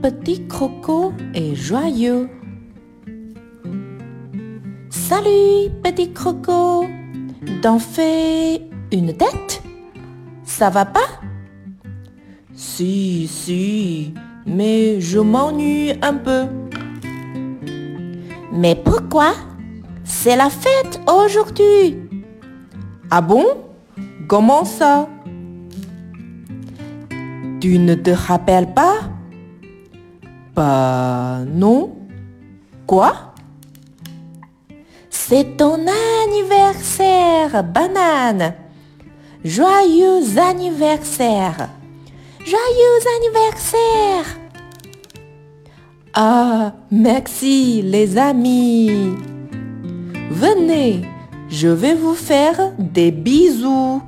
petit croco est joyeux. Salut, petit croco. D'en fais une tête? Ça va pas? Si, si, mais je m'ennuie un peu. Mais pourquoi? C'est la fête aujourd'hui. Ah bon? Comment ça? Tu ne te rappelles pas? Bah non. Quoi? C'est ton anniversaire, banane. Joyeux anniversaire. Joyeux anniversaire. Ah, merci les amis. Venez, je vais vous faire des bisous.